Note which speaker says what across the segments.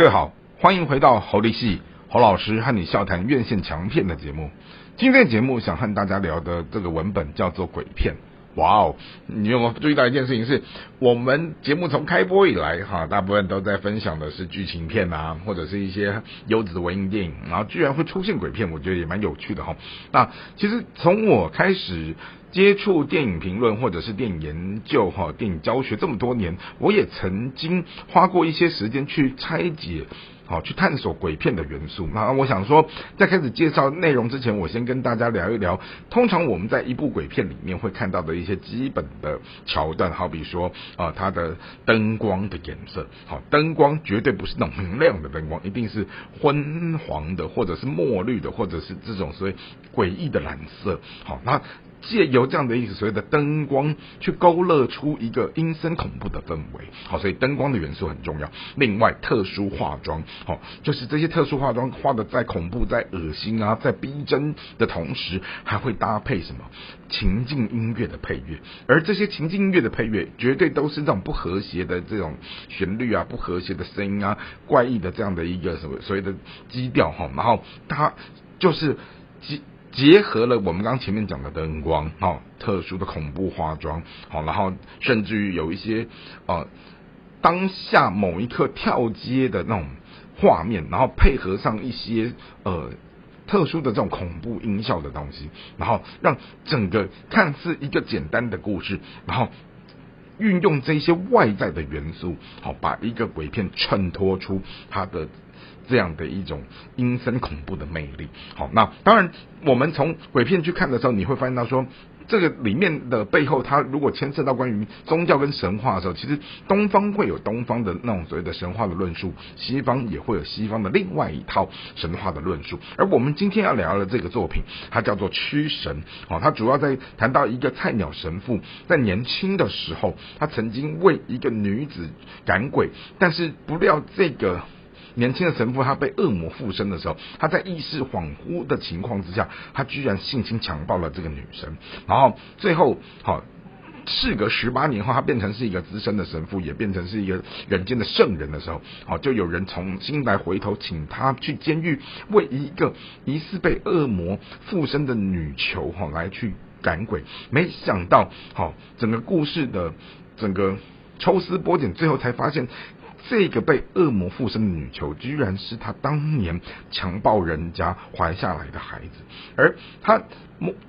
Speaker 1: 各位好，欢迎回到侯立系侯老师和你笑谈院线强片的节目。今天节目想和大家聊的这个文本叫做《鬼片》。哇哦！你有没有注意到一件事情？是我们节目从开播以来，哈，大部分都在分享的是剧情片啊，或者是一些优质的文艺电影，然后居然会出现鬼片，我觉得也蛮有趣的哈。那其实从我开始接触电影评论或者是电影研究哈，电影教学这么多年，我也曾经花过一些时间去拆解。好，去探索鬼片的元素。那我想说，在开始介绍内容之前，我先跟大家聊一聊。通常我们在一部鬼片里面会看到的一些基本的桥段，好比说啊，它的灯光的颜色。好，灯光绝对不是那种明亮的灯光，一定是昏黄的，或者是墨绿的，或者是这种所谓诡异的蓝色。好，那。借由这样的一个所谓的灯光，去勾勒出一个阴森恐怖的氛围。好，所以灯光的元素很重要。另外，特殊化妆，好，就是这些特殊化妆画的再恐怖、再恶心啊、再逼真的同时，还会搭配什么情境音乐的配乐。而这些情境音乐的配乐，绝对都是这种不和谐的这种旋律啊、不和谐的声音啊、怪异的这样的一个什么所谓的基调哈。然后它就是基。结合了我们刚前面讲的灯光，哈，特殊的恐怖化妆，好，然后甚至于有一些呃当下某一刻跳街的那种画面，然后配合上一些呃特殊的这种恐怖音效的东西，然后让整个看似一个简单的故事，然后运用这些外在的元素，好，把一个鬼片衬托出它的。这样的一种阴森恐怖的魅力，好，那当然，我们从鬼片去看的时候，你会发现到说，这个里面的背后，它如果牵涉到关于宗教跟神话的时候，其实东方会有东方的那种所谓的神话的论述，西方也会有西方的另外一套神话的论述。而我们今天要聊的这个作品，它叫做《驱神》，哦，它主要在谈到一个菜鸟神父在年轻的时候，他曾经为一个女子赶鬼，但是不料这个。年轻的神父他被恶魔附身的时候，他在意识恍惚的情况之下，他居然性侵强暴了这个女生，然后最后好，事隔十八年后，他变成是一个资深的神父，也变成是一个人间的圣人的时候，好，就有人重新来回头请他去监狱为一个疑似被恶魔附身的女囚哈来去赶鬼，没想到好，整个故事的整个抽丝剥茧，最后才发现。这个被恶魔附身的女囚，居然是她当年强暴人家怀下来的孩子，而她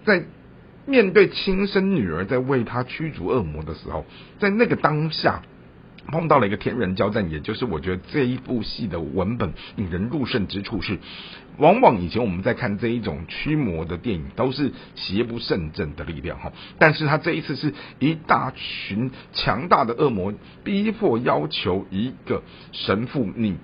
Speaker 1: 在面对亲生女儿在为她驱逐恶魔的时候，在那个当下。碰到了一个天人交战，也就是我觉得这一部戏的文本引人入胜之处是，往往以前我们在看这一种驱魔的电影，都是邪不胜正的力量哈，但是他这一次是一大群强大的恶魔逼迫要求一个神父，你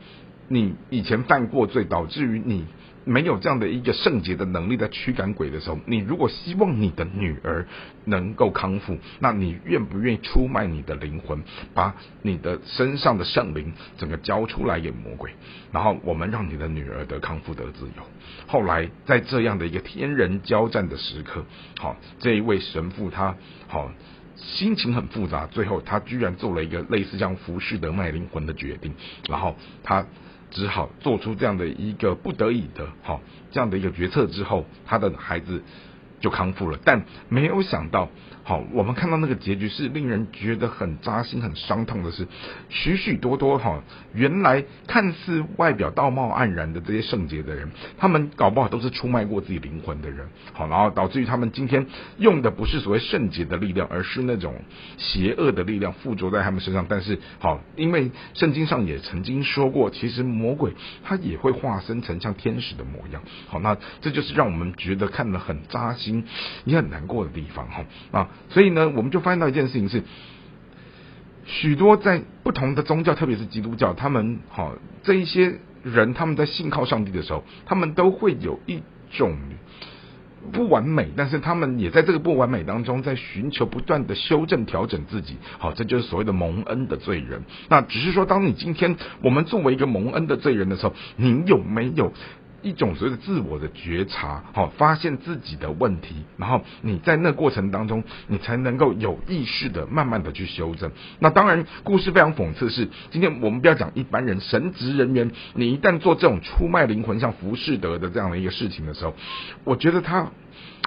Speaker 1: 你以前犯过罪，导致于你。没有这样的一个圣洁的能力在驱赶鬼的时候，你如果希望你的女儿能够康复，那你愿不愿意出卖你的灵魂，把你的身上的圣灵整个交出来给魔鬼，然后我们让你的女儿得康复得自由？后来在这样的一个天人交战的时刻，好，这一位神父他好心情很复杂，最后他居然做了一个类似这样服侍得卖灵魂的决定，然后他。只好做出这样的一个不得已的，好这样的一个决策之后，他的孩子就康复了，但没有想到。好，我们看到那个结局是令人觉得很扎心、很伤痛的是，许许多多哈，原来看似外表道貌岸然的这些圣洁的人，他们搞不好都是出卖过自己灵魂的人。好，然后导致于他们今天用的不是所谓圣洁的力量，而是那种邪恶的力量附着在他们身上。但是好，因为圣经上也曾经说过，其实魔鬼他也会化身成像天使的模样。好，那这就是让我们觉得看得很扎心也很难过的地方哈啊。所以呢，我们就发现到一件事情是，许多在不同的宗教，特别是基督教，他们好这一些人，他们在信靠上帝的时候，他们都会有一种不完美，但是他们也在这个不完美当中，在寻求不断的修正、调整自己。好，这就是所谓的蒙恩的罪人。那只是说，当你今天我们作为一个蒙恩的罪人的时候，你有没有？一种所谓的自我的觉察，好，发现自己的问题，然后你在那过程当中，你才能够有意识的慢慢的去修正。那当然，故事非常讽刺，是今天我们不要讲一般人，神职人员，你一旦做这种出卖灵魂，像浮士德的这样的一个事情的时候，我觉得他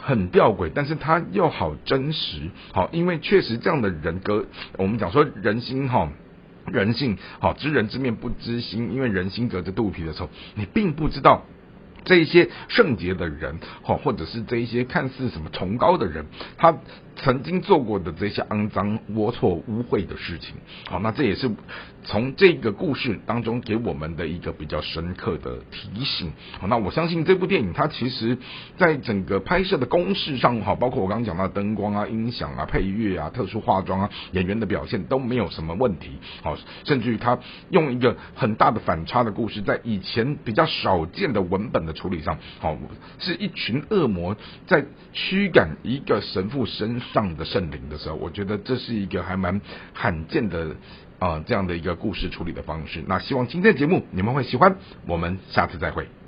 Speaker 1: 很吊诡，但是他又好真实，好，因为确实这样的人格，我们讲说人心哈。人性好，知人知面不知心，因为人心隔着肚皮的时候，你并不知道这一些圣洁的人，哈，或者是这一些看似什么崇高的人，他。曾经做过的这些肮脏、龌龊、污秽的事情，好，那这也是从这个故事当中给我们的一个比较深刻的提醒。好，那我相信这部电影它其实在整个拍摄的公式上，好，包括我刚刚讲到灯光啊、音响啊、配乐啊、特殊化妆啊、演员的表现都没有什么问题。好，甚至于他用一个很大的反差的故事，在以前比较少见的文本的处理上，好，是一群恶魔在驱赶一个神父身。上的圣灵的时候，我觉得这是一个还蛮罕见的啊这样的一个故事处理的方式。那希望今天的节目你们会喜欢，我们下次再会。